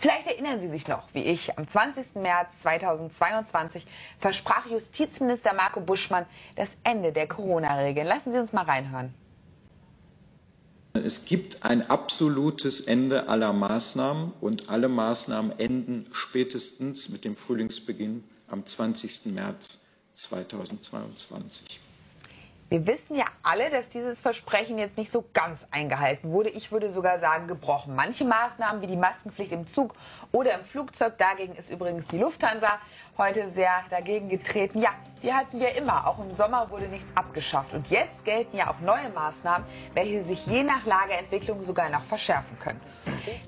Vielleicht erinnern Sie sich noch, wie ich am 20. März 2022 versprach Justizminister Marco Buschmann das Ende der Corona-Regeln. Lassen Sie uns mal reinhören. Es gibt ein absolutes Ende aller Maßnahmen und alle Maßnahmen enden spätestens mit dem Frühlingsbeginn am 20. März 2022. Wir wissen ja alle, dass dieses Versprechen jetzt nicht so ganz eingehalten wurde. Ich würde sogar sagen, gebrochen. Manche Maßnahmen wie die Maskenpflicht im Zug oder im Flugzeug, dagegen ist übrigens die Lufthansa heute sehr dagegen getreten. Ja, die hatten wir immer. Auch im Sommer wurde nichts abgeschafft. Und jetzt gelten ja auch neue Maßnahmen, welche sich je nach Lageentwicklung sogar noch verschärfen können.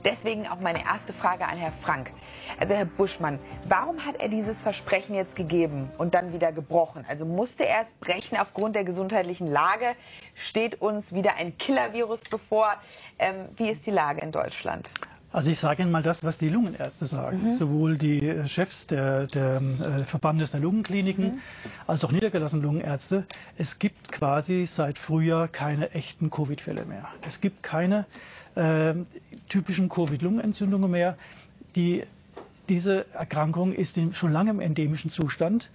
Deswegen auch meine erste Frage an Herrn Frank. Also Herr Buschmann, warum hat er dieses Versprechen jetzt gegeben und dann wieder gebrochen? Also musste er es brechen aufgrund der gesundheitlichen Lage? Steht uns wieder ein Killer-Virus bevor? Ähm, wie ist die Lage in Deutschland? Also ich sage Ihnen mal das, was die Lungenärzte sagen. Mhm. Sowohl die Chefs der, der äh, Verbandes der Lungenkliniken mhm. als auch niedergelassene Lungenärzte. Es gibt quasi seit Frühjahr keine echten Covid-Fälle mehr. Es gibt keine äh, typischen Covid-Lungenentzündungen mehr. Die diese Erkrankung ist schon lange im endemischen Zustand.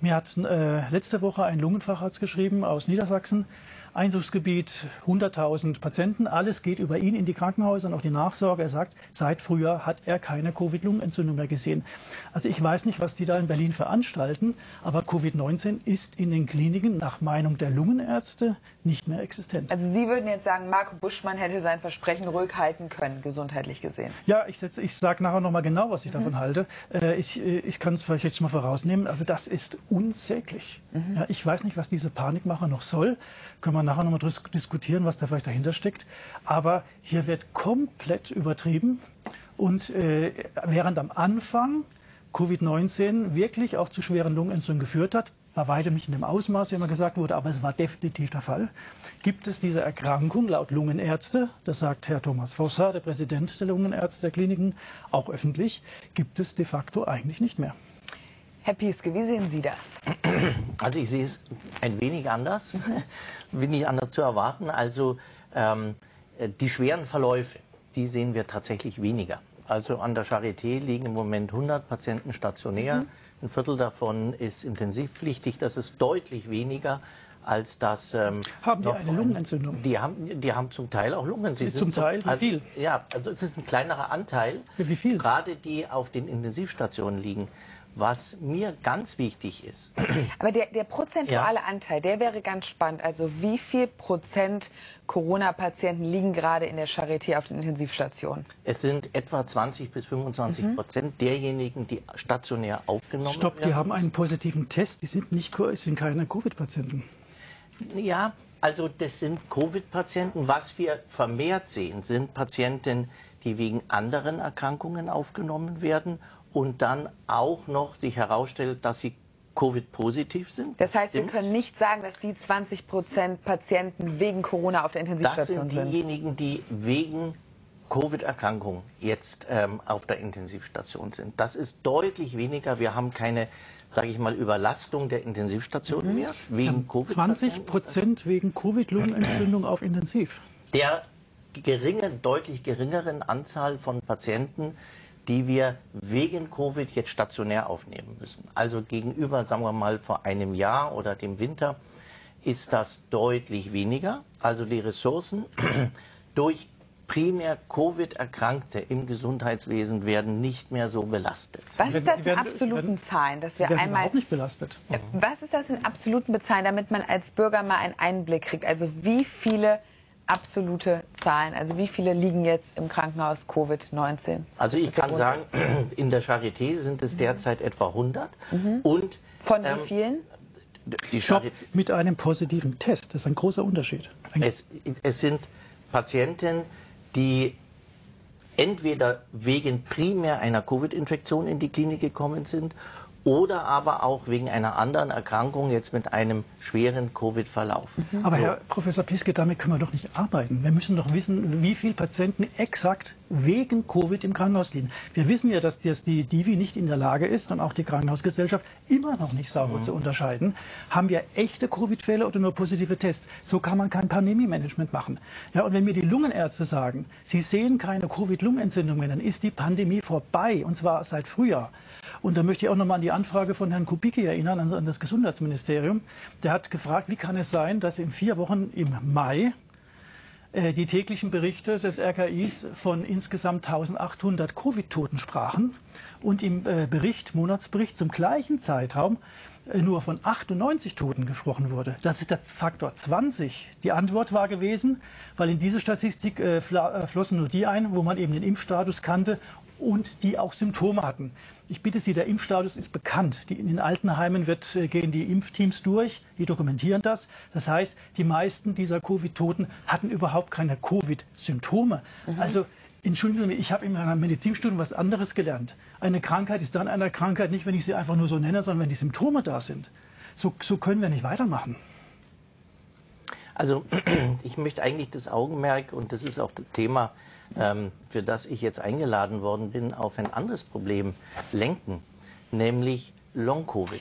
Mir hat äh, letzte Woche ein Lungenfacharzt geschrieben aus Niedersachsen, Einzugsgebiet 100.000 Patienten. Alles geht über ihn in die Krankenhäuser und auch die Nachsorge. Er sagt, seit Frühjahr hat er keine Covid-Lungenentzündung mehr gesehen. Also ich weiß nicht, was die da in Berlin veranstalten, aber Covid-19 ist in den Kliniken nach Meinung der Lungenärzte nicht mehr existent. Also Sie würden jetzt sagen, Marco Buschmann hätte sein Versprechen ruhig halten können, gesundheitlich gesehen. Ja, ich, ich sage nachher noch mal genau, was ich mhm. davon halte. Äh, ich, äh, ich kann es vielleicht jetzt schon mal vorausnehmen. Also das ist unsäglich. Mhm. Ja, ich weiß nicht, was diese Panikmache noch soll. Können wir wir nachher nochmal diskutieren, was da vielleicht dahinter steckt. Aber hier wird komplett übertrieben. Und äh, während am Anfang Covid-19 wirklich auch zu schweren Lungenentzündungen geführt hat, bei weitem nicht in dem Ausmaß, wie immer gesagt wurde, aber es war definitiv der Fall, gibt es diese Erkrankung laut Lungenärzte, das sagt Herr Thomas Vosser, der Präsident der Lungenärzte der Kliniken, auch öffentlich, gibt es de facto eigentlich nicht mehr. Herr Pieske, wie sehen Sie das? Also ich sehe es ein wenig anders, nicht anders zu erwarten. Also ähm, die schweren Verläufe, die sehen wir tatsächlich weniger. Also an der Charité liegen im Moment 100 Patienten stationär. Mhm. Ein Viertel davon ist intensivpflichtig. Das ist deutlich weniger als das. Ähm, haben die eine Lungenentzündung? Die haben, die haben zum Teil auch Lungen. Sie zum Teil? Wie viel? Also, ja, also es ist ein kleinerer Anteil. Wie viel? Gerade die auf den Intensivstationen liegen. Was mir ganz wichtig ist. Aber der, der prozentuale ja. Anteil, der wäre ganz spannend. Also wie viel Prozent Corona-Patienten liegen gerade in der Charité auf den Intensivstationen? Es sind etwa 20 bis 25 mhm. Prozent derjenigen, die stationär aufgenommen Stopp, werden. Stopp, die haben einen positiven Test, die sind, nicht, sind keine Covid-Patienten. Ja, also das sind Covid-Patienten. Was wir vermehrt sehen, sind Patienten, die wegen anderen Erkrankungen aufgenommen werden und dann auch noch sich herausstellt, dass sie Covid-positiv sind. Das heißt, Stimmt. wir können nicht sagen, dass die 20 Prozent Patienten wegen Corona auf der Intensivstation sind. Das sind diejenigen, die wegen Covid-Erkrankung jetzt ähm, auf der Intensivstation sind. Das ist deutlich weniger. Wir haben keine, sage ich mal, Überlastung der Intensivstationen mhm. mehr wegen Covid. 20 Prozent wegen Covid-Lungenentzündung auf Intensiv. Der geringen, deutlich geringeren Anzahl von Patienten, die wir wegen Covid jetzt stationär aufnehmen müssen. Also gegenüber, sagen wir mal, vor einem Jahr oder dem Winter ist das deutlich weniger. Also die Ressourcen durch primär Covid-Erkrankte im Gesundheitswesen werden nicht mehr so belastet. Was ist das in absoluten Zahlen, dass wir einmal überhaupt nicht belastet? Was ist das in absoluten Zahlen, damit man als Bürger mal einen Einblick kriegt? Also wie viele absolute Zahlen? Also wie viele liegen jetzt im Krankenhaus Covid-19? Also ich kann sagen, in der Charité sind es derzeit mhm. etwa 100. Mhm. Und, Von ähm, wie vielen? Die Stopp, mit einem positiven Test. Das ist ein großer Unterschied. Es, es sind Patienten, die entweder wegen primär einer Covid-Infektion in die Klinik gekommen sind oder aber auch wegen einer anderen Erkrankung jetzt mit einem schweren Covid-Verlauf. Mhm. Aber so. Herr Professor Piske, damit können wir doch nicht arbeiten. Wir müssen doch wissen, wie viele Patienten exakt wegen Covid im Krankenhaus liegen. Wir wissen ja, dass die Divi nicht in der Lage ist und auch die Krankenhausgesellschaft immer noch nicht sauber mhm. zu unterscheiden. Haben wir echte Covid-Fälle oder nur positive Tests? So kann man kein Pandemie-Management machen. Ja, und wenn mir die Lungenärzte sagen, sie sehen keine Covid-Lungenentzündung dann ist die Pandemie vorbei und zwar seit Frühjahr. Und da möchte ich auch nochmal an die Anfrage von Herrn Kubicki erinnern, also an das Gesundheitsministerium. Der hat gefragt, wie kann es sein, dass in vier Wochen im Mai äh, die täglichen Berichte des RKIs von insgesamt 1800 Covid-Toten sprachen und im äh, Bericht, Monatsbericht zum gleichen Zeitraum äh, nur von 98 Toten gesprochen wurde. Das ist der Faktor 20. Die Antwort war gewesen, weil in diese Statistik äh, flossen nur die ein, wo man eben den Impfstatus kannte und die auch Symptome hatten. Ich bitte Sie, der Impfstatus ist bekannt. Die, in den Altenheimen wird, äh, gehen die Impfteams durch, die dokumentieren das. Das heißt, die meisten dieser Covid-Toten hatten überhaupt keine Covid-Symptome. Mhm. Also Entschuldigen Sie, ich habe in meiner Medizinstudium was anderes gelernt. Eine Krankheit ist dann eine Krankheit nicht, wenn ich sie einfach nur so nenne, sondern wenn die Symptome da sind. So, so können wir nicht weitermachen. Also ich möchte eigentlich das Augenmerk, und das ist auch das Thema, ähm, für das ich jetzt eingeladen worden bin, auf ein anderes Problem lenken, nämlich Long-Covid.